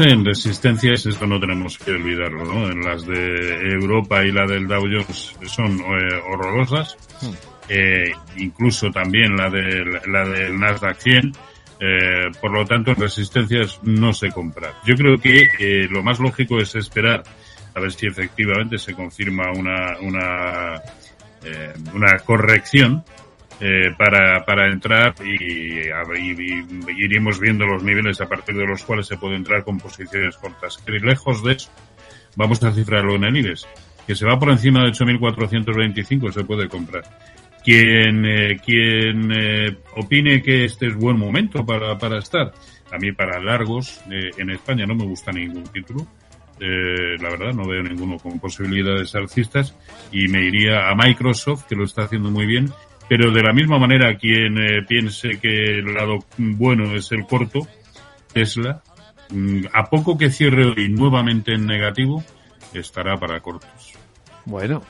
en resistencias, esto no tenemos que olvidarlo, ¿no? En las de Europa y la del Dow Jones son eh, horrorosas. Hmm. Eh, incluso también la del, la del Nasdaq 100. Eh, por lo tanto, en resistencias no se compra. Yo creo que eh, lo más lógico es esperar a ver si efectivamente se confirma una, una, una corrección eh, para, para entrar y, y, iremos viendo los niveles a partir de los cuales se puede entrar con posiciones cortas. Que lejos de eso, vamos a cifrarlo en IBEX, que se va por encima de 8.425 se puede comprar. Quien, eh, quien eh, opine que este es buen momento para, para estar, a mí para largos, eh, en España no me gusta ningún título, eh, la verdad no veo ninguno con posibilidades alcistas y me iría a Microsoft que lo está haciendo muy bien pero de la misma manera quien eh, piense que el lado bueno es el corto, Tesla, mm, a poco que cierre hoy nuevamente en negativo, estará para cortos. Bueno,